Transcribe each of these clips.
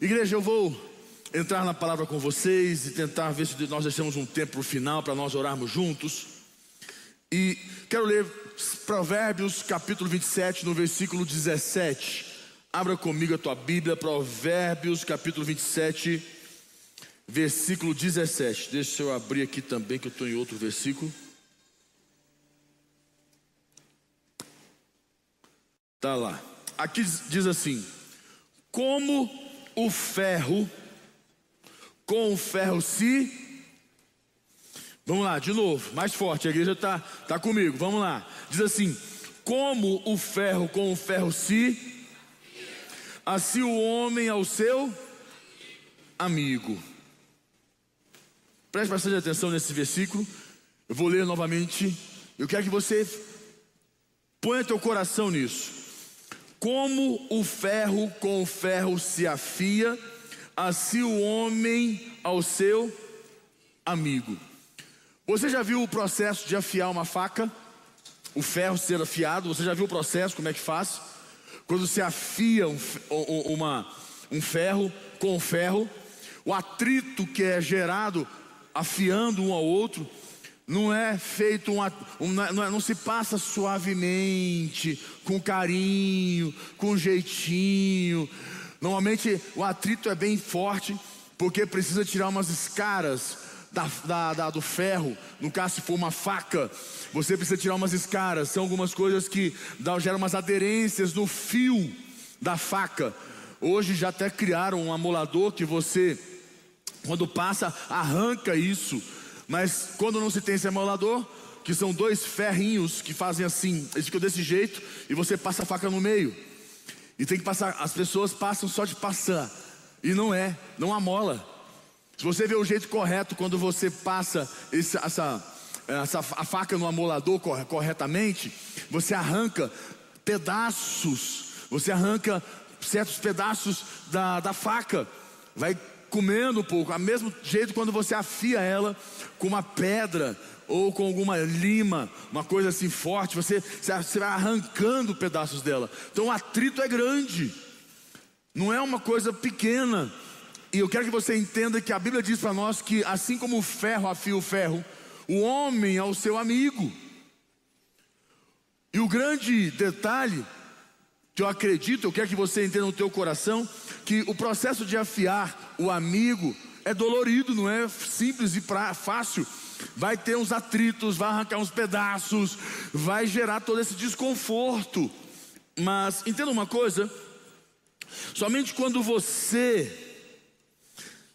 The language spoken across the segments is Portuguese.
Igreja, eu vou entrar na palavra com vocês e tentar ver se nós deixamos um tempo final para nós orarmos juntos. E quero ler Provérbios capítulo 27, no versículo 17. Abra comigo a tua Bíblia, Provérbios capítulo 27, versículo 17. Deixa eu abrir aqui também, que eu estou em outro versículo. Tá lá. Aqui diz assim: Como o ferro com o ferro se. Vamos lá, de novo, mais forte, a igreja está tá comigo, vamos lá. Diz assim: Como o ferro com o ferro se. Assim o homem ao seu amigo. Preste bastante atenção nesse versículo. Eu vou ler novamente. Eu quero que você ponha teu coração nisso. Como o ferro com o ferro se afia assim o homem ao seu amigo. Você já viu o processo de afiar uma faca? O ferro ser afiado, você já viu o processo, como é que faz? Quando se afia um, uma, um ferro com um ferro, o atrito que é gerado afiando um ao outro, não é feito um, um não, é, não, se passa suavemente, com carinho, com jeitinho, Normalmente o atrito é bem forte, porque precisa tirar umas escaras da, da, da, do ferro. No caso, se for uma faca, você precisa tirar umas escaras. São algumas coisas que dá, geram umas aderências no fio da faca. Hoje já até criaram um amolador que você, quando passa, arranca isso. Mas quando não se tem esse amolador, que são dois ferrinhos que fazem assim, eles ficam desse jeito, e você passa a faca no meio. E tem que passar, as pessoas passam só de passar. E não é, não amola. Se você vê o jeito correto quando você passa essa, essa, a faca no amolador corretamente, você arranca pedaços, você arranca certos pedaços da, da faca, vai comendo um pouco. A mesmo jeito quando você afia ela com uma pedra ou com alguma lima, uma coisa assim forte, você, você vai arrancando pedaços dela. Então o atrito é grande, não é uma coisa pequena. E eu quero que você entenda que a Bíblia diz para nós que assim como o ferro afia o ferro, o homem é o seu amigo. E o grande detalhe que eu acredito, eu quero que você entenda no teu coração, que o processo de afiar o amigo é dolorido, não é simples e pra, fácil vai ter uns atritos, vai arrancar uns pedaços, vai gerar todo esse desconforto. Mas entenda uma coisa: somente quando você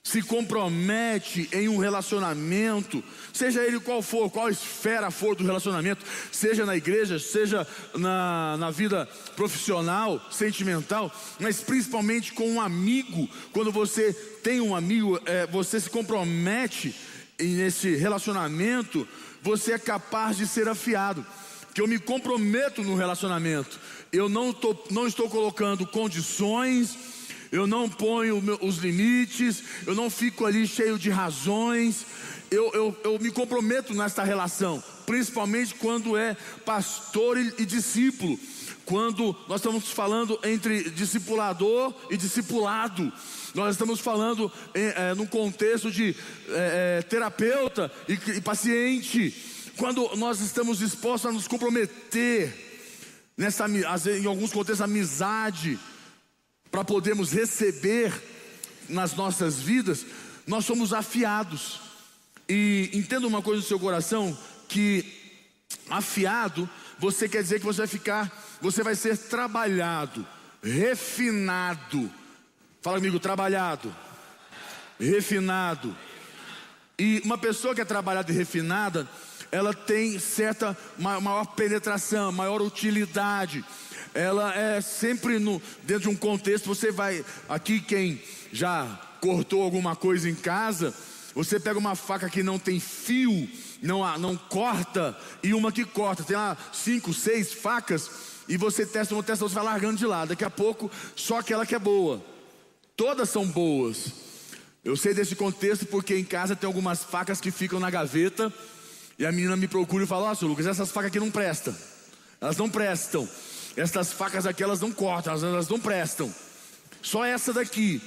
se compromete em um relacionamento, seja ele qual for, qual esfera for do relacionamento, seja na igreja, seja na, na vida profissional, sentimental, mas principalmente com um amigo, quando você tem um amigo, é, você se compromete nesse relacionamento, você é capaz de ser afiado. Que eu me comprometo no relacionamento. Eu não, tô, não estou colocando condições, eu não ponho os limites, eu não fico ali cheio de razões. Eu, eu, eu me comprometo nesta relação, principalmente quando é pastor e, e discípulo quando nós estamos falando entre discipulador e discipulado. Nós estamos falando é, é, num contexto de é, terapeuta e, e paciente. Quando nós estamos dispostos a nos comprometer nessa, em alguns contextos, amizade, para podermos receber nas nossas vidas, nós somos afiados. E entenda uma coisa no seu coração: que afiado, você quer dizer que você vai ficar, você vai ser trabalhado, refinado Fala comigo, trabalhado, refinado. E uma pessoa que é trabalhada e refinada, ela tem certa maior penetração, maior utilidade. Ela é sempre no, dentro de um contexto. Você vai aqui quem já cortou alguma coisa em casa, você pega uma faca que não tem fio, não, não corta, e uma que corta. Tem lá cinco, seis facas, e você testa uma, testa, você vai largando de lado. Daqui a pouco, só aquela que é boa. Todas são boas. Eu sei desse contexto porque em casa tem algumas facas que ficam na gaveta e a menina me procura e fala: Ó, oh, Lucas, essas facas aqui não prestam. Elas não prestam. Essas facas aqui elas não cortam, elas, não prestam. Só essa daqui.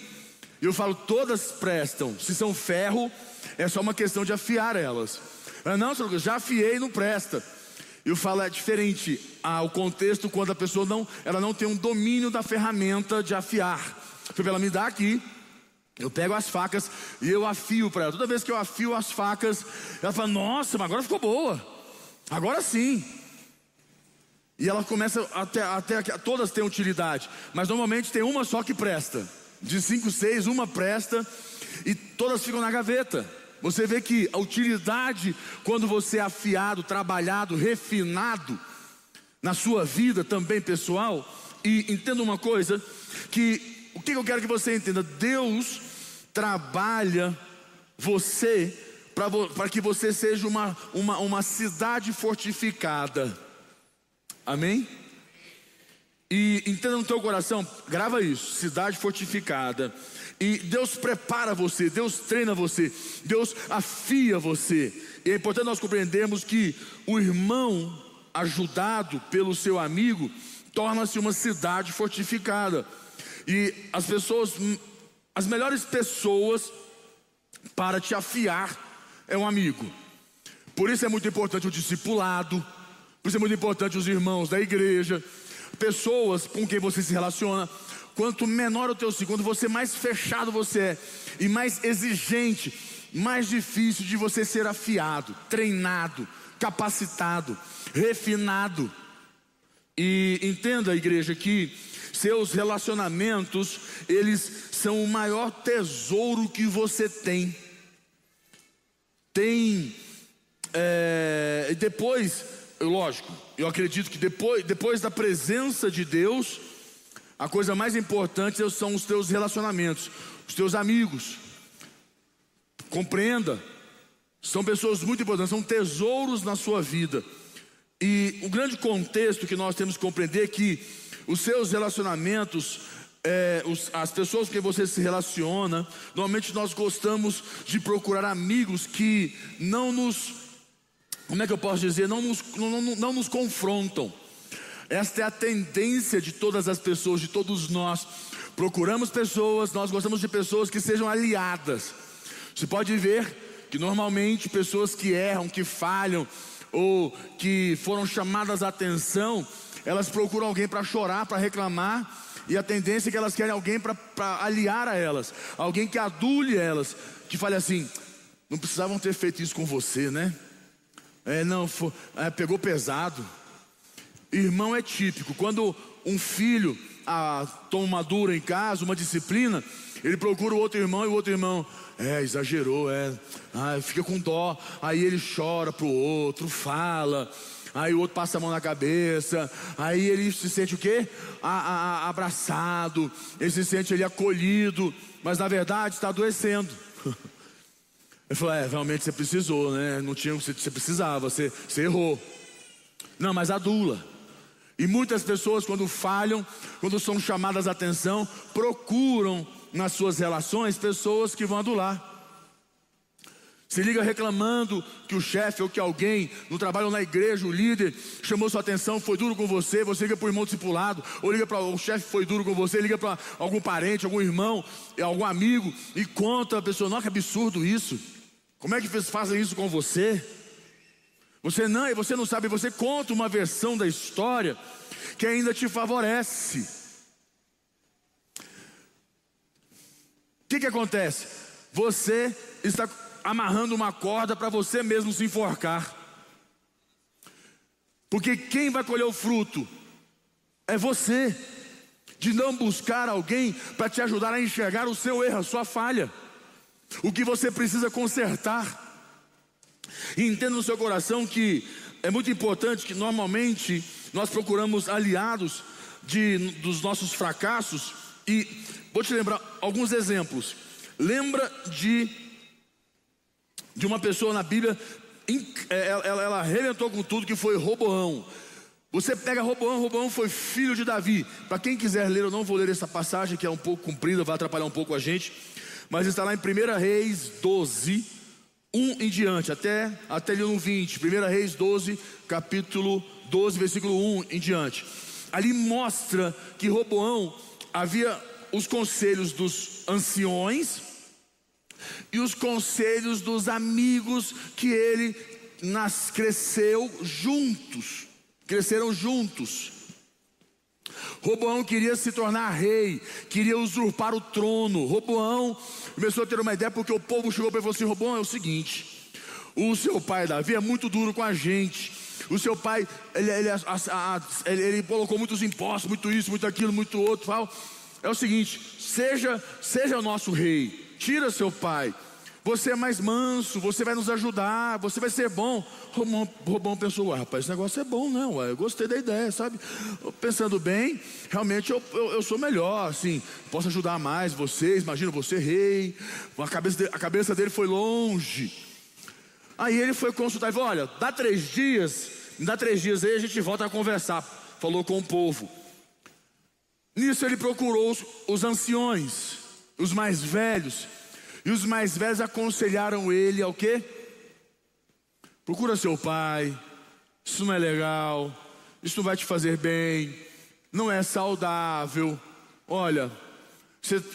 Eu falo, todas prestam. Se são ferro, é só uma questão de afiar elas. Ah, não, senhor, já afiei, não presta. Eu falo, é diferente ao contexto quando a pessoa não, ela não tem um domínio da ferramenta de afiar. Foi ela me dá aqui, eu pego as facas e eu afio para ela. Toda vez que eu afio as facas, ela fala: Nossa, mas agora ficou boa. Agora sim. E ela começa até, até todas têm utilidade, mas normalmente tem uma só que presta. De cinco, seis, uma presta e todas ficam na gaveta. Você vê que a utilidade, quando você é afiado, trabalhado, refinado na sua vida também pessoal, e entenda uma coisa: que o que eu quero que você entenda? Deus trabalha você para que você seja uma, uma, uma cidade fortificada. Amém? E entenda no teu coração, grava isso, cidade fortificada. E Deus prepara você, Deus treina você, Deus afia você. E é importante nós compreendermos que o irmão ajudado pelo seu amigo torna-se uma cidade fortificada. E as pessoas, as melhores pessoas para te afiar é um amigo. Por isso é muito importante o discipulado, por isso é muito importante os irmãos da igreja, pessoas com quem você se relaciona. Quanto menor o teu segundo, você mais fechado você é e mais exigente, mais difícil de você ser afiado, treinado, capacitado, refinado. E entenda, igreja, que seus relacionamentos, eles são o maior tesouro que você tem. Tem, é, depois, lógico, eu acredito que depois, depois da presença de Deus, a coisa mais importante são os teus relacionamentos, os teus amigos. Compreenda, são pessoas muito importantes, são tesouros na sua vida. E o grande contexto que nós temos que compreender é que os seus relacionamentos, é, os, as pessoas com quem você se relaciona, normalmente nós gostamos de procurar amigos que não nos, como é que eu posso dizer, não nos, não, não, não nos confrontam. Esta é a tendência de todas as pessoas, de todos nós. Procuramos pessoas, nós gostamos de pessoas que sejam aliadas. Você pode ver que normalmente pessoas que erram, que falham, ou que foram chamadas a atenção, elas procuram alguém para chorar, para reclamar, e a tendência é que elas querem alguém para aliar a elas, alguém que adule elas, que fale assim: não precisavam ter feito isso com você, né? É, não, foi, é, pegou pesado. Irmão é típico. Quando um filho ah, toma uma dura em casa, uma disciplina, ele procura o outro irmão e o outro irmão, é, exagerou, é, ah, fica com dó. Aí ele chora pro outro, fala. Aí o outro passa a mão na cabeça, aí ele se sente o quê? A, a, a, abraçado, ele se sente ele acolhido, mas na verdade está adoecendo. Ele falou: É, realmente você precisou, né? Não tinha o que você precisava, você, você errou. Não, mas adula. E muitas pessoas, quando falham, quando são chamadas a atenção, procuram nas suas relações pessoas que vão adular. Se liga reclamando que o chefe ou que alguém no trabalho ou na igreja, o líder, chamou sua atenção, foi duro com você, você liga para o irmão discipulado, ou liga para o chefe foi duro com você, liga para algum parente, algum irmão, algum amigo, e conta a pessoa, nossa, que absurdo isso. Como é que fazem isso com você? Você não, você não sabe, você conta uma versão da história que ainda te favorece. O que, que acontece? Você está amarrando uma corda para você mesmo se enforcar. Porque quem vai colher o fruto é você, de não buscar alguém para te ajudar a enxergar o seu erro, a sua falha, o que você precisa consertar. Entenda no seu coração que é muito importante que normalmente nós procuramos aliados de, dos nossos fracassos. E vou te lembrar alguns exemplos. Lembra de, de uma pessoa na Bíblia, é, ela, ela, ela arrebentou com tudo que foi Roboão. Você pega Roboão, Roboão foi filho de Davi. Para quem quiser ler, eu não vou ler essa passagem que é um pouco comprida, vai atrapalhar um pouco a gente. Mas está lá em 1 Reis 12, 1 em diante, até, até ali no 20, 1 Reis 12, capítulo 12, versículo 1 em diante. Ali mostra que Roboão havia os conselhos dos anciões e os conselhos dos amigos que ele nas, cresceu juntos, cresceram juntos. Roboão queria se tornar rei, queria usurpar o trono. Roboão começou a ter uma ideia porque o povo chegou para ele e falou assim: Roboão, é o seguinte, o seu pai Davi é muito duro com a gente. O seu pai, ele, ele, ele, ele colocou muitos impostos, muito isso, muito aquilo, muito outro. É o seguinte: seja, seja o nosso rei, tira seu pai. Você é mais manso, você vai nos ajudar, você vai ser bom. Romão, Romão pensou, ah, rapaz, esse negócio é bom, não, eu gostei da ideia, sabe? Pensando bem, realmente eu, eu, eu, sou melhor, assim, posso ajudar mais vocês, imagina você rei, a cabeça, de, a cabeça dele foi longe. Aí ele foi consultar e falou: olha, dá três dias, me dá três dias aí, a gente volta a conversar. Falou com o povo. Nisso ele procurou os, os anciões, os mais velhos, e os mais velhos aconselharam ele ao quê? Procura seu pai, isso não é legal, isso não vai te fazer bem, não é saudável. Olha,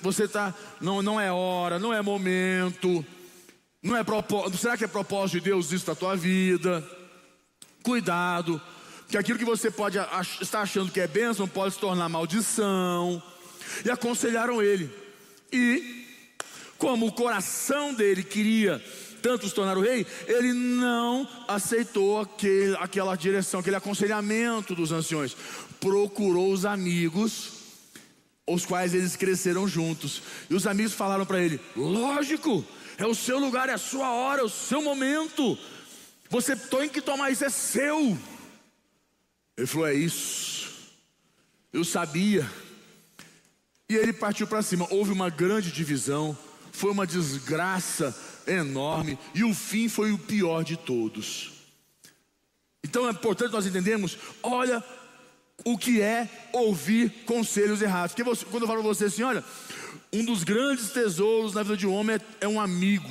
você está, não, não é hora, não é momento, não é propósito. Será que é propósito de Deus isso da tua vida? Cuidado, porque aquilo que você pode estar achando que é bênção pode se tornar maldição. E aconselharam ele. E como o coração dele queria tanto se tornar o rei, ele não aceitou aquele, aquela direção, aquele aconselhamento dos anciões. Procurou os amigos, os quais eles cresceram juntos. E os amigos falaram para ele: lógico, é o seu lugar, é a sua hora, é o seu momento. Você tem que tomar isso, é seu. Ele falou: é isso. Eu sabia. E ele partiu para cima. Houve uma grande divisão foi uma desgraça enorme e o fim foi o pior de todos. Então é importante nós entendermos, olha o que é ouvir conselhos errados. Porque você, quando eu falo para você assim, olha, um dos grandes tesouros na vida de um homem é, é um amigo.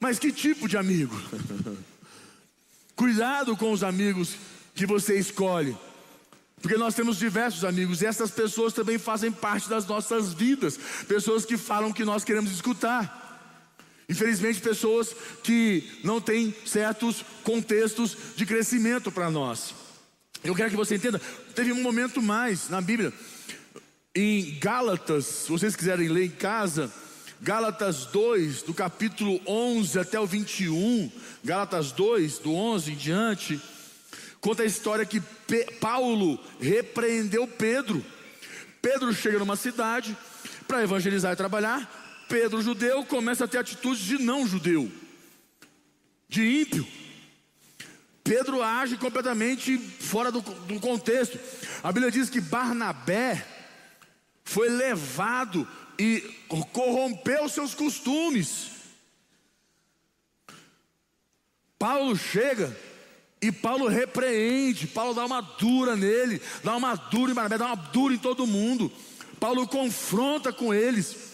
Mas que tipo de amigo? Cuidado com os amigos que você escolhe. Porque nós temos diversos amigos e essas pessoas também fazem parte das nossas vidas. Pessoas que falam que nós queremos escutar. Infelizmente, pessoas que não têm certos contextos de crescimento para nós. Eu quero que você entenda, teve um momento mais na Bíblia, em Gálatas, se vocês quiserem ler em casa, Gálatas 2, do capítulo 11 até o 21, Gálatas 2, do 11 em diante. Conta a história que Pe Paulo repreendeu Pedro. Pedro chega numa cidade para evangelizar e trabalhar. Pedro, judeu, começa a ter atitudes de não judeu, de ímpio. Pedro age completamente fora do, do contexto. A Bíblia diz que Barnabé foi levado e corrompeu seus costumes. Paulo chega e Paulo repreende, Paulo dá uma dura nele, dá uma dura em Barnabé, dá uma dura em todo mundo. Paulo confronta com eles.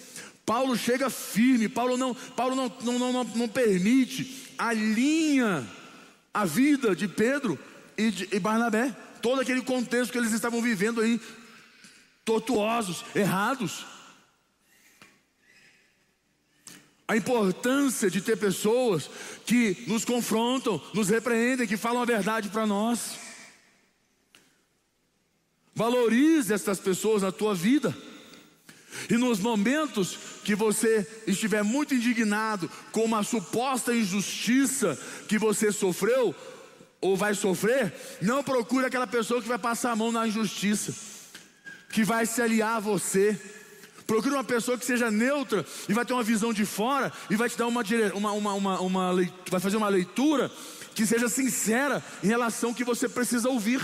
Paulo chega firme, Paulo não, Paulo não, não, não, não, permite, alinha a vida de Pedro e, de, e Barnabé, todo aquele contexto que eles estavam vivendo aí, tortuosos, errados. A importância de ter pessoas que nos confrontam, nos repreendem, que falam a verdade para nós. Valorize essas pessoas na tua vida. E nos momentos que você estiver muito indignado com uma suposta injustiça que você sofreu ou vai sofrer, não procure aquela pessoa que vai passar a mão na injustiça, que vai se aliar a você Procure uma pessoa que seja neutra e vai ter uma visão de fora e vai te dar uma, uma, uma, uma, uma leitura, vai fazer uma leitura que seja sincera em relação ao que você precisa ouvir.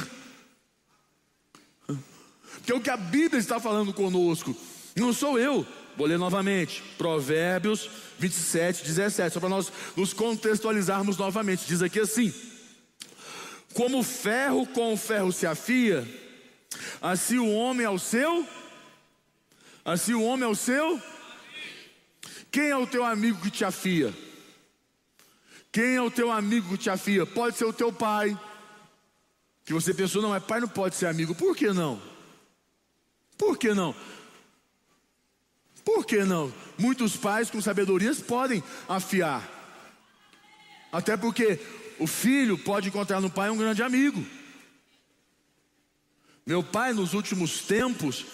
Porque o que a Bíblia está falando conosco, não sou eu. Vou ler novamente, Provérbios 27, 17, só para nós nos contextualizarmos novamente. Diz aqui assim: Como ferro com o ferro se afia, assim o homem ao seu Assim o homem é o seu? Quem é o teu amigo que te afia? Quem é o teu amigo que te afia? Pode ser o teu pai. Que você pensou, não, é pai não pode ser amigo. Por que não? Por que não? Por que não? Muitos pais com sabedorias podem afiar. Até porque o filho pode encontrar no pai um grande amigo. Meu pai, nos últimos tempos,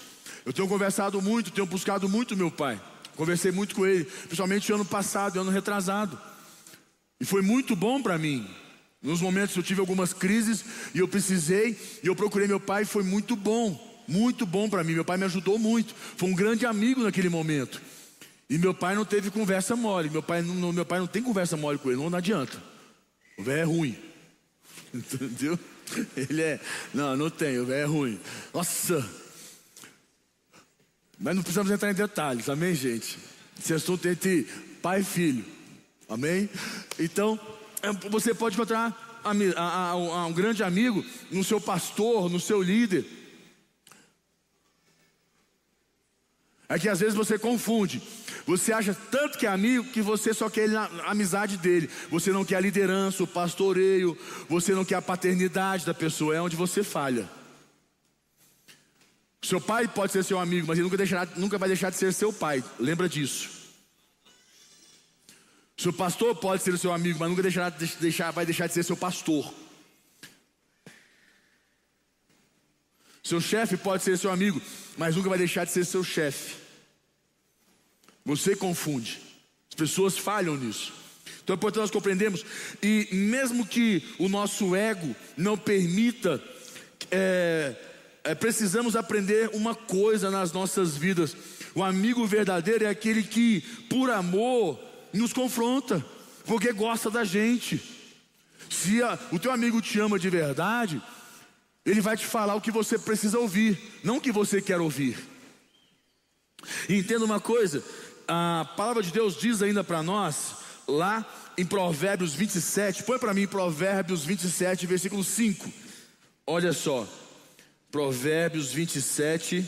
eu tenho conversado muito, tenho buscado muito meu pai. Conversei muito com ele, principalmente ano passado, ano retrasado. E foi muito bom para mim. Nos momentos eu tive algumas crises e eu precisei, e eu procurei meu pai, foi muito bom, muito bom para mim. Meu pai me ajudou muito, foi um grande amigo naquele momento. E meu pai não teve conversa mole. Meu pai não, meu pai não tem conversa mole com ele, não, não adianta. O velho é ruim. Entendeu? Ele é. Não, não tem, o velho é ruim. Nossa! Mas não precisamos entrar em detalhes, amém, gente? Esse assunto é entre pai e filho, amém? Então, é, você pode encontrar um grande amigo no seu pastor, no seu líder. É que às vezes você confunde. Você acha tanto que é amigo que você só quer a amizade dele. Você não quer a liderança, o pastoreio, você não quer a paternidade da pessoa. É onde você falha. Seu pai pode ser seu amigo, mas ele nunca, deixará, nunca vai deixar de ser seu pai. Lembra disso. Seu pastor pode ser seu amigo, mas nunca deixará de deixar, vai deixar de ser seu pastor. Seu chefe pode ser seu amigo, mas nunca vai deixar de ser seu chefe. Você confunde. As pessoas falham nisso. Então é importante nós compreendermos. E mesmo que o nosso ego não permita é, é, precisamos aprender uma coisa nas nossas vidas: o amigo verdadeiro é aquele que, por amor, nos confronta, porque gosta da gente. Se a, o teu amigo te ama de verdade, ele vai te falar o que você precisa ouvir, não o que você quer ouvir. Entenda uma coisa: a palavra de Deus diz ainda para nós, lá em Provérbios 27, põe para mim Provérbios 27, versículo 5. Olha só. Provérbios 27,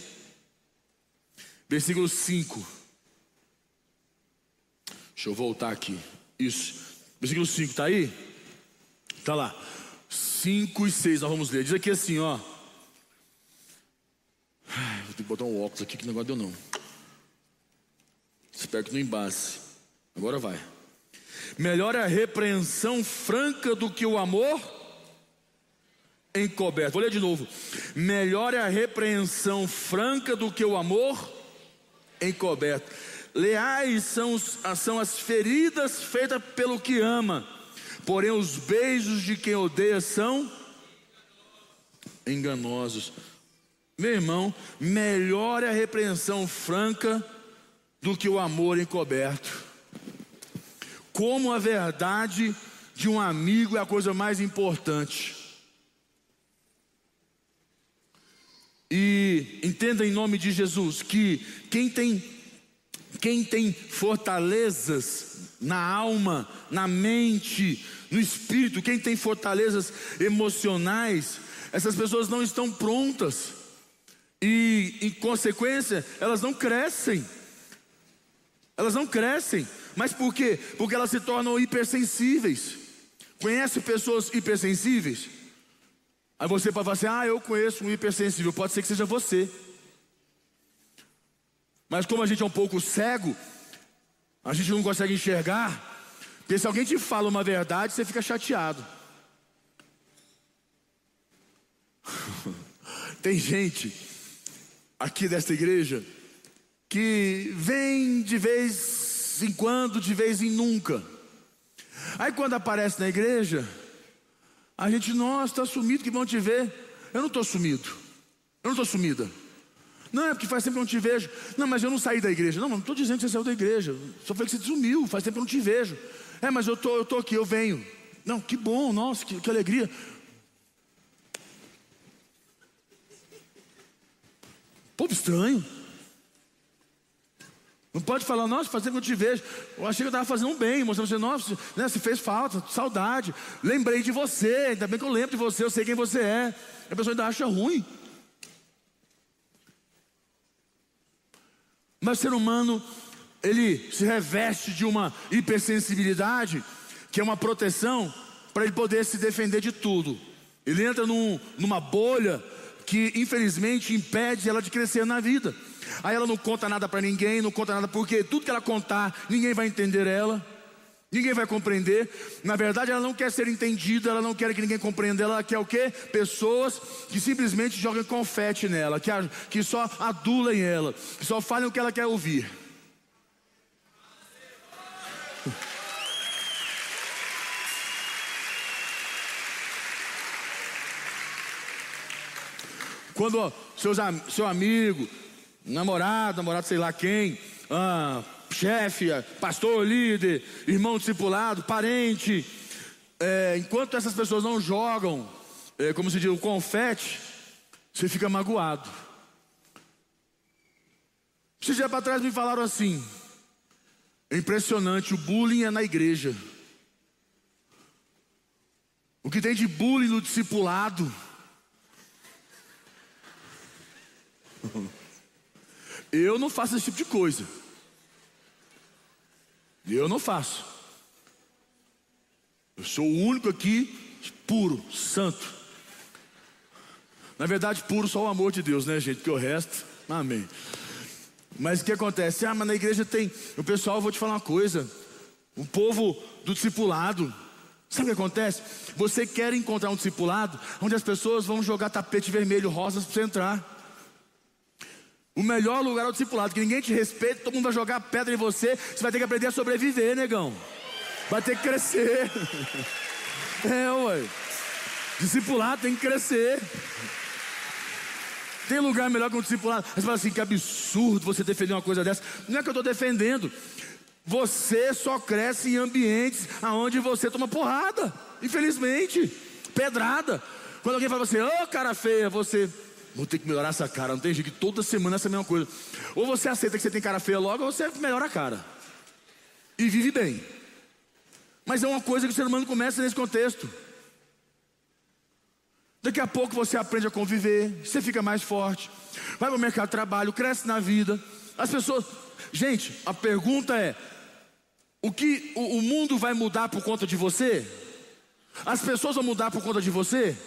versículo 5. Deixa eu voltar aqui. Isso. Versículo 5, está aí? Está lá. 5 e 6, nós vamos ler. Diz aqui assim, ó. Vou ter que botar um óculos aqui que negócio deu não. Espero que não embace. Agora vai. Melhor a repreensão franca do que o amor encoberto. Vou ler de novo. Melhor é a repreensão franca do que o amor encoberto. Leais são, são as feridas feitas pelo que ama, porém os beijos de quem odeia são enganosos. Meu irmão, melhor é a repreensão franca do que o amor encoberto. Como a verdade de um amigo é a coisa mais importante. E entenda em nome de Jesus que quem tem quem tem fortalezas na alma, na mente, no espírito, quem tem fortalezas emocionais, essas pessoas não estão prontas. E em consequência, elas não crescem. Elas não crescem. Mas por quê? Porque elas se tornam hipersensíveis. Conhece pessoas hipersensíveis? Aí você pode falar assim: ah, eu conheço um hipersensível. Pode ser que seja você. Mas como a gente é um pouco cego, a gente não consegue enxergar. Porque se alguém te fala uma verdade, você fica chateado. Tem gente aqui desta igreja que vem de vez em quando, de vez em nunca. Aí quando aparece na igreja, a gente, nossa, está sumido, que vão te ver. Eu não estou sumido. Eu não estou sumida. Não, é porque faz tempo que eu não te vejo. Não, mas eu não saí da igreja. Não, não estou dizendo que você saiu da igreja. Só falei que você sumiu, faz tempo que eu não te vejo. É, mas eu tô, estou tô aqui, eu venho. Não, que bom, nossa, que, que alegria. Povo estranho. Não pode falar, nossa, faz tempo que eu te vejo. Eu achei que eu estava fazendo um bem, mostrando você, nossa, né, se fez falta, saudade. Lembrei de você, ainda bem que eu lembro de você, eu sei quem você é. A pessoa ainda acha ruim. Mas o ser humano, ele se reveste de uma hipersensibilidade, que é uma proteção, para ele poder se defender de tudo. Ele entra num, numa bolha que, infelizmente, impede ela de crescer na vida. Aí ela não conta nada para ninguém, não conta nada porque tudo que ela contar, ninguém vai entender ela. Ninguém vai compreender. Na verdade, ela não quer ser entendida, ela não quer que ninguém compreenda. Ela quer o quê? Pessoas que simplesmente jogam confete nela, que, que só adulem ela, que só falem o que ela quer ouvir. Quando seus, seu amigo, namorado, namorado sei lá quem, ah, chefe, pastor, líder, irmão discipulado, parente, é, enquanto essas pessoas não jogam, é, como se diz, o confete, você fica magoado. Esses dias para trás me falaram assim: é impressionante, o bullying é na igreja. O que tem de bullying no discipulado? Eu não faço esse tipo de coisa. Eu não faço. Eu sou o único aqui puro, santo. Na verdade, puro só o amor de Deus, né, gente? Que o resto, amém. Mas o que acontece? Ah, mas na igreja tem. O pessoal, eu vou te falar uma coisa. O povo do discipulado. Sabe o que acontece? Você quer encontrar um discipulado onde as pessoas vão jogar tapete vermelho, rosas para você entrar. O melhor lugar é o discipulado, que ninguém te respeita, todo mundo vai jogar pedra em você, você vai ter que aprender a sobreviver, negão. Vai ter que crescer. É, ué. Discipulado tem que crescer. Tem lugar melhor que um discipulado. Você fala assim, que absurdo você defender uma coisa dessa. Não é que eu estou defendendo. Você só cresce em ambientes onde você toma porrada. Infelizmente. Pedrada. Quando alguém fala assim, ô oh, cara feia, você Vou ter que melhorar essa cara. Não tem jeito que toda semana é essa mesma coisa. Ou você aceita que você tem cara feia logo, ou você melhora a cara. E vive bem. Mas é uma coisa que o ser humano começa nesse contexto. Daqui a pouco você aprende a conviver, você fica mais forte, vai para o mercado de trabalho, cresce na vida. As pessoas. Gente, a pergunta é: o que o, o mundo vai mudar por conta de você? As pessoas vão mudar por conta de você?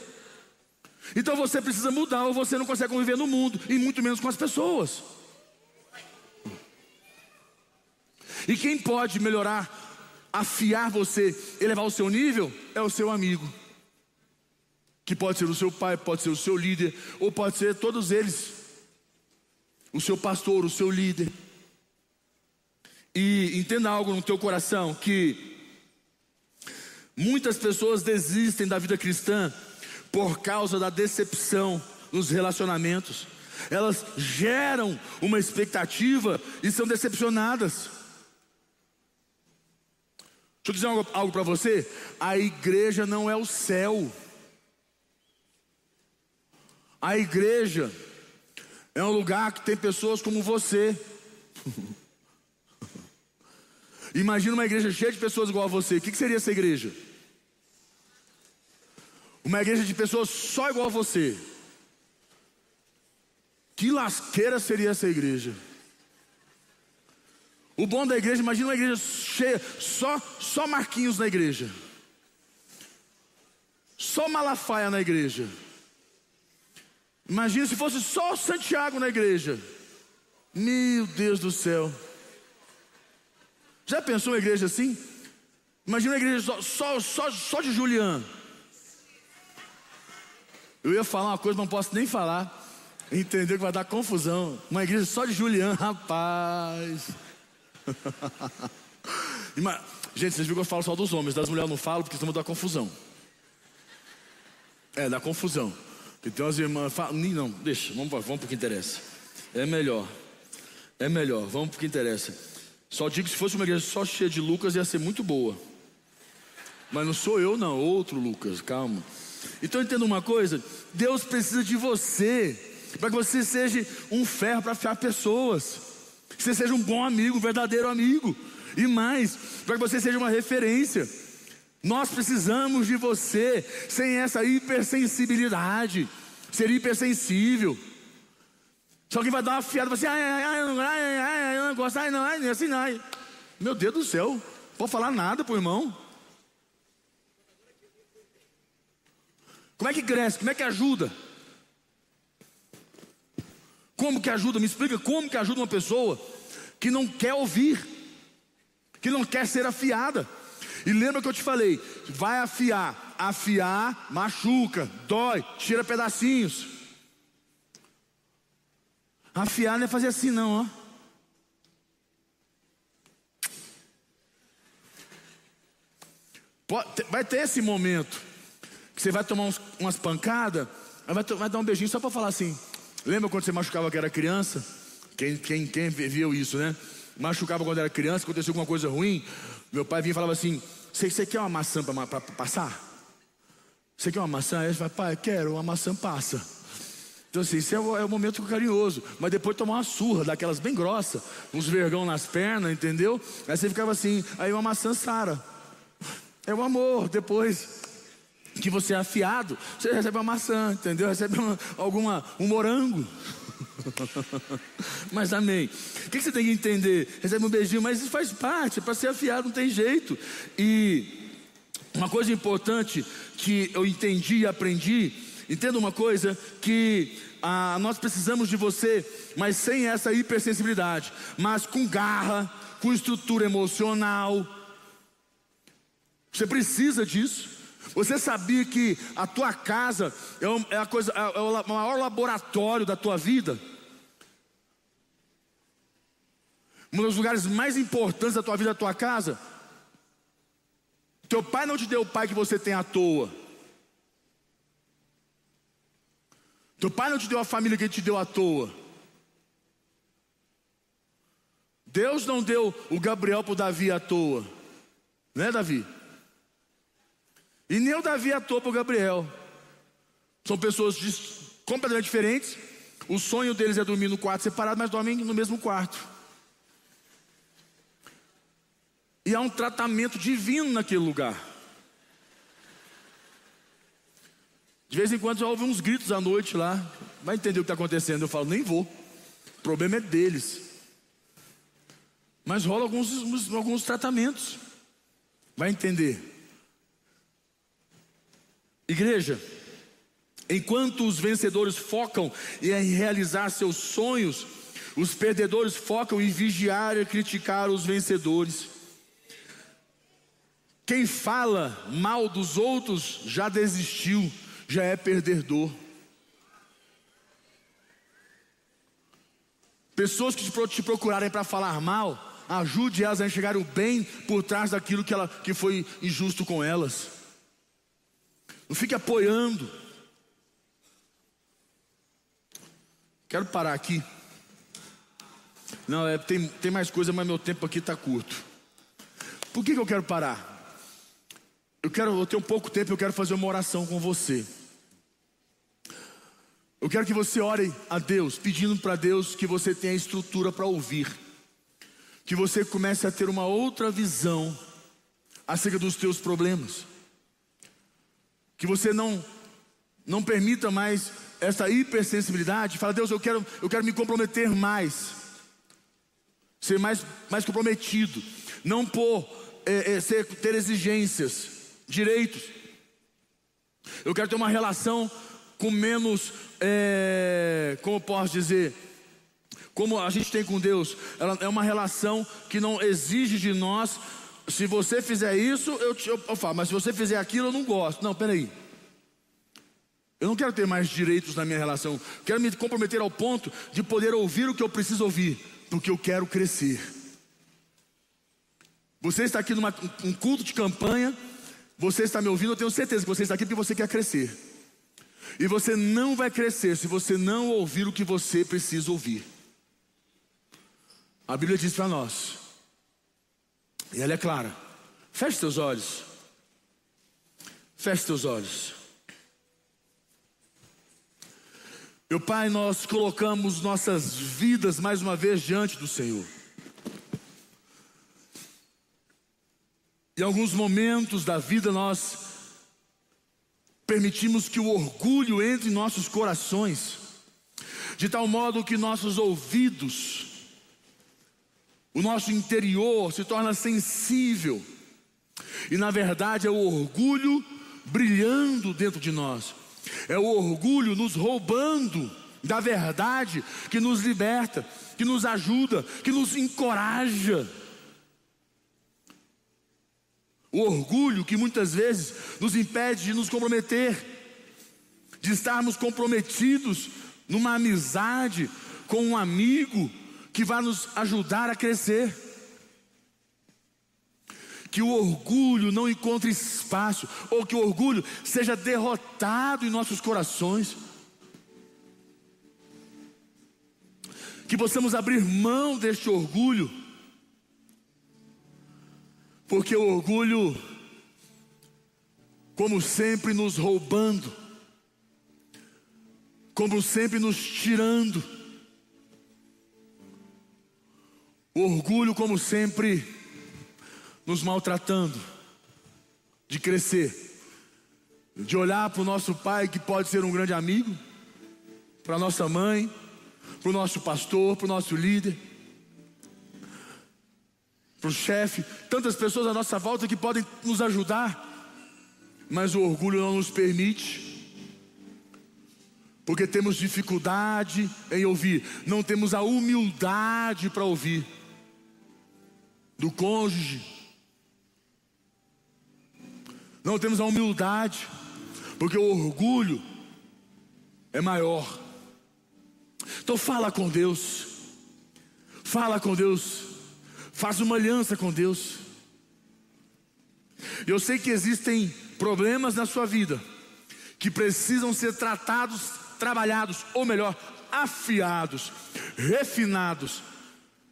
Então você precisa mudar ou você não consegue conviver no mundo e muito menos com as pessoas. E quem pode melhorar, afiar você, elevar o seu nível é o seu amigo. Que pode ser o seu pai, pode ser o seu líder, ou pode ser todos eles. O seu pastor, o seu líder. E entenda algo no teu coração que muitas pessoas desistem da vida cristã por causa da decepção nos relacionamentos. Elas geram uma expectativa e são decepcionadas. Deixa eu dizer algo, algo para você: a igreja não é o céu. A igreja é um lugar que tem pessoas como você. Imagina uma igreja cheia de pessoas igual a você. O que seria essa igreja? Uma igreja de pessoas só igual a você. Que lasqueira seria essa igreja? O bom da igreja, imagina uma igreja cheia, só, só Marquinhos na igreja. Só Malafaia na igreja. Imagina se fosse só Santiago na igreja. Meu Deus do céu. Já pensou uma igreja assim? Imagina uma igreja só, só, só, só de Juliano. Eu ia falar uma coisa, mas não posso nem falar. Entendeu que vai dar confusão. Uma igreja só de Juliano, rapaz. Gente, vocês viram que eu falo só dos homens, das mulheres eu não falo porque senão dá confusão. É, dá confusão. Então as irmãs falam, não, deixa, vamos, vamos para o que interessa. É melhor. É melhor, vamos para o que interessa. Só digo que se fosse uma igreja só cheia de Lucas, ia ser muito boa. Mas não sou eu, não, outro Lucas, calma. Então entenda uma coisa: Deus precisa de você para que você seja um ferro para afiar pessoas, que você seja um bom amigo, um verdadeiro amigo, e mais, para que você seja uma referência. Nós precisamos de você sem essa hipersensibilidade, ser hipersensível. Se alguém vai dar uma fiada, você, ai, ai, ai, ai, ai, eu não gosto, ai, não, ai, assim, ai. Meu Deus do céu, não pode falar nada pro irmão. Como é que cresce? Como é que ajuda? Como que ajuda? Me explica como que ajuda uma pessoa que não quer ouvir, que não quer ser afiada. E lembra que eu te falei: vai afiar, afiar machuca, dói, tira pedacinhos. Afiar não é fazer assim, não, ó. Vai ter esse momento você vai tomar uns, umas pancadas, vai, vai, dar um beijinho só para falar assim. Lembra quando você machucava que era criança? Quem, quem, quem viu isso, né? Machucava quando era criança, aconteceu alguma coisa ruim. Meu pai vinha e falava assim: Você quer uma maçã para passar? Você quer uma maçã? Aí ele fala: Pai, quero, uma maçã passa. Então, assim, isso é o, é o momento carinhoso. Mas depois tomar uma surra, daquelas bem grossas, uns vergão nas pernas, entendeu? Aí você ficava assim: Aí uma maçã sara. É o amor. Depois que você é afiado, você recebe uma maçã, entendeu? Recebe uma, alguma, um morango. mas amém. O que você tem que entender? Recebe um beijinho, mas isso faz parte, para ser afiado não tem jeito. E uma coisa importante que eu entendi e aprendi, entenda uma coisa, que ah, nós precisamos de você, mas sem essa hipersensibilidade, mas com garra, com estrutura emocional, você precisa disso. Você sabia que a tua casa é, a coisa, é o maior laboratório da tua vida? Um dos lugares mais importantes da tua vida é a tua casa. Teu pai não te deu o pai que você tem à toa. Teu pai não te deu a família que ele te deu à toa. Deus não deu o Gabriel para o Davi à toa. Né, Davi? E nem o Davi atou para o Gabriel. São pessoas completamente diferentes. O sonho deles é dormir no quarto separado, mas dormem no mesmo quarto. E há um tratamento divino naquele lugar. De vez em quando já ouve uns gritos à noite lá. Vai entender o que está acontecendo. Eu falo, nem vou. O problema é deles. Mas rola alguns, alguns tratamentos. Vai entender. Igreja, enquanto os vencedores focam em realizar seus sonhos, os perdedores focam em vigiar e criticar os vencedores. Quem fala mal dos outros já desistiu, já é perdedor. Pessoas que te procurarem para falar mal, ajude elas a enxergar o bem por trás daquilo que, ela, que foi injusto com elas. Não fique apoiando. Quero parar aqui. Não, é, tem, tem mais coisa, mas meu tempo aqui está curto. Por que, que eu quero parar? Eu quero, eu tenho pouco tempo, eu quero fazer uma oração com você. Eu quero que você ore a Deus, pedindo para Deus que você tenha estrutura para ouvir, que você comece a ter uma outra visão acerca dos teus problemas que você não não permita mais essa hipersensibilidade. Fala, Deus, eu quero, eu quero me comprometer mais, ser mais, mais comprometido, não por é, é, ser, ter exigências, direitos. Eu quero ter uma relação com menos, é, como posso dizer, como a gente tem com Deus. Ela é uma relação que não exige de nós se você fizer isso, eu, te, eu, eu falo, mas se você fizer aquilo, eu não gosto. Não, peraí. Eu não quero ter mais direitos na minha relação. Quero me comprometer ao ponto de poder ouvir o que eu preciso ouvir, porque eu quero crescer. Você está aqui num um culto de campanha, você está me ouvindo, eu tenho certeza que você está aqui porque você quer crescer. E você não vai crescer se você não ouvir o que você precisa ouvir. A Bíblia diz para nós e ela é clara. Feche seus olhos. Feche seus olhos. Meu Pai, nós colocamos nossas vidas mais uma vez diante do Senhor. Em alguns momentos da vida nós permitimos que o orgulho entre em nossos corações, de tal modo que nossos ouvidos o nosso interior se torna sensível. E na verdade é o orgulho brilhando dentro de nós. É o orgulho nos roubando da verdade que nos liberta, que nos ajuda, que nos encoraja. O orgulho que muitas vezes nos impede de nos comprometer, de estarmos comprometidos numa amizade com um amigo que vai nos ajudar a crescer. Que o orgulho não encontre espaço, ou que o orgulho seja derrotado em nossos corações. Que possamos abrir mão deste orgulho porque o orgulho, como sempre, nos roubando, como sempre, nos tirando. O orgulho, como sempre, nos maltratando, de crescer, de olhar para o nosso pai, que pode ser um grande amigo, para nossa mãe, para o nosso pastor, para o nosso líder para o chefe, tantas pessoas à nossa volta que podem nos ajudar, mas o orgulho não nos permite, porque temos dificuldade em ouvir, não temos a humildade para ouvir do cônjuge, não temos a humildade, porque o orgulho é maior. Então fala com Deus, fala com Deus Faz uma aliança com Deus. Eu sei que existem problemas na sua vida que precisam ser tratados, trabalhados, ou melhor, afiados, refinados.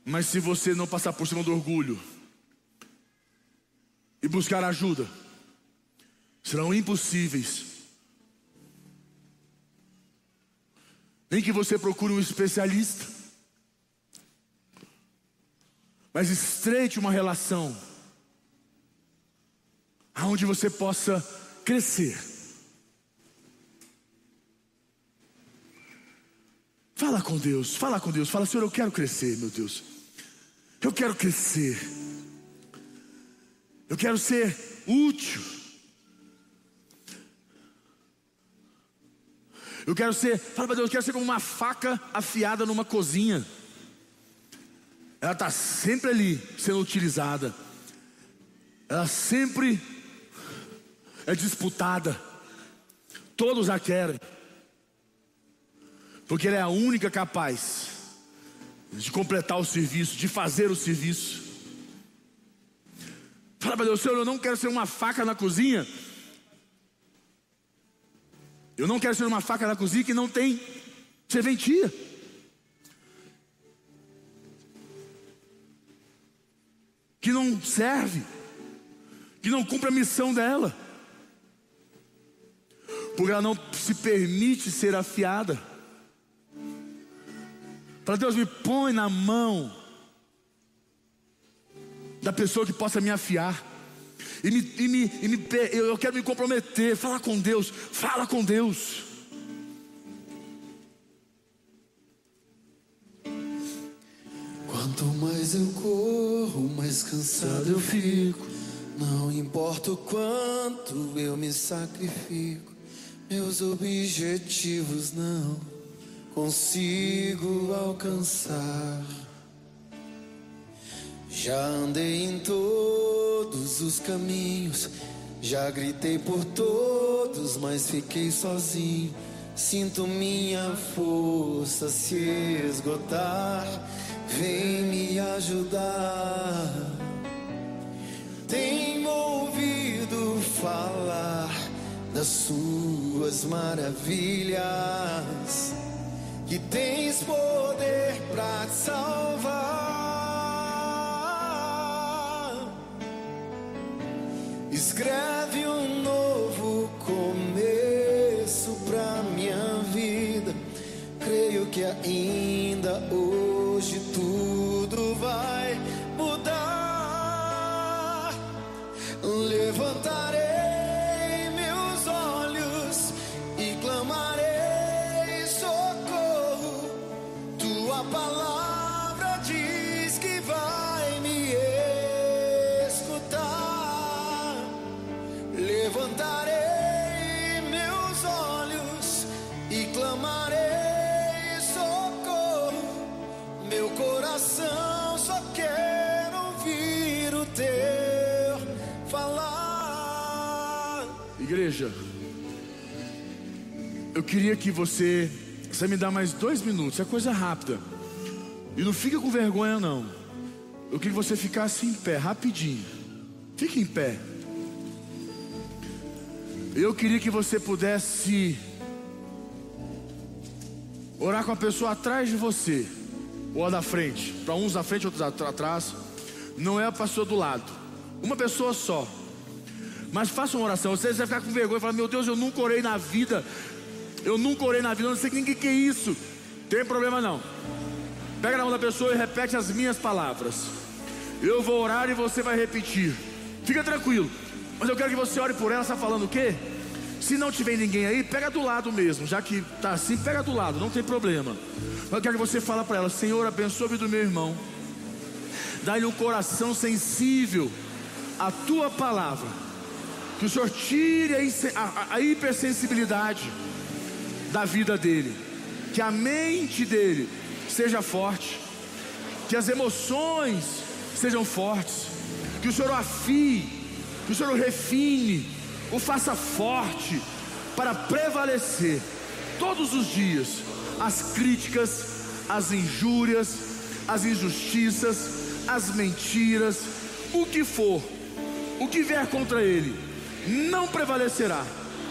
Mas se você não passar por cima do orgulho e buscar ajuda, serão impossíveis. Nem que você procure um especialista mas estreite uma relação aonde você possa crescer. Fala com Deus, fala com Deus, fala, Senhor, eu quero crescer, meu Deus. Eu quero crescer. Eu quero ser útil. Eu quero ser, fala para Deus, eu quero ser como uma faca afiada numa cozinha ela está sempre ali sendo utilizada, ela sempre é disputada, todos a querem, porque ela é a única capaz de completar o serviço, de fazer o serviço. Fala para Deus, Senhor, eu não quero ser uma faca na cozinha. Eu não quero ser uma faca na cozinha que não tem serventia. que não serve, que não cumpre a missão dela, porque ela não se permite ser afiada. Para Deus me põe na mão da pessoa que possa me afiar. E, me, e, me, e me, eu quero me comprometer, falar com Deus, fala com Deus. Quanto mais eu corro, mais cansado eu fico. Não importa o quanto eu me sacrifico, meus objetivos não consigo alcançar. Já andei em todos os caminhos, já gritei por todos, mas fiquei sozinho. Sinto minha força se esgotar vem me ajudar. Tenho ouvido falar das suas maravilhas, que tens poder para salvar. Escreve um novo começo pra minha vida. Creio que ainda queria que você. Você me dá mais dois minutos, é coisa rápida. E não fica com vergonha, não. Eu queria que você ficasse em pé, rapidinho. Fique em pé. Eu queria que você pudesse orar com a pessoa atrás de você, ou a da frente. Para uns à frente, outros atrás. Não é a pessoa do lado. Uma pessoa só. Mas faça uma oração. Você vai ficar com vergonha e falar: Meu Deus, eu nunca orei na vida. Eu nunca orei na vida. Eu não sei ninguém que é isso. Tem problema não. Pega na mão da pessoa e repete as minhas palavras. Eu vou orar e você vai repetir. Fica tranquilo. Mas eu quero que você ore por ela. Está falando o quê? Se não tiver ninguém aí, pega do lado mesmo. Já que está assim, pega do lado. Não tem problema. Mas eu quero que você fale para ela: Senhor, abençoe do meu irmão. Dá-lhe um coração sensível à tua palavra que o Senhor tire a, a, a hipersensibilidade da vida dele. Que a mente dele seja forte. Que as emoções sejam fortes. Que o Senhor o afie. Que o Senhor o refine. O faça forte. Para prevalecer todos os dias as críticas, as injúrias, as injustiças, as mentiras, o que for, o que vier contra ele não prevalecerá,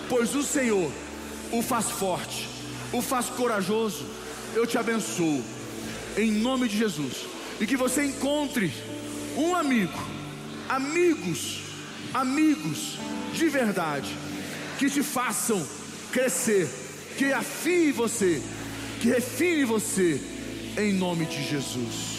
pois o Senhor o faz forte, o faz corajoso. Eu te abençoo, em nome de Jesus, e que você encontre um amigo, amigos, amigos de verdade, que te façam crescer, que afie você, que refine você, em nome de Jesus.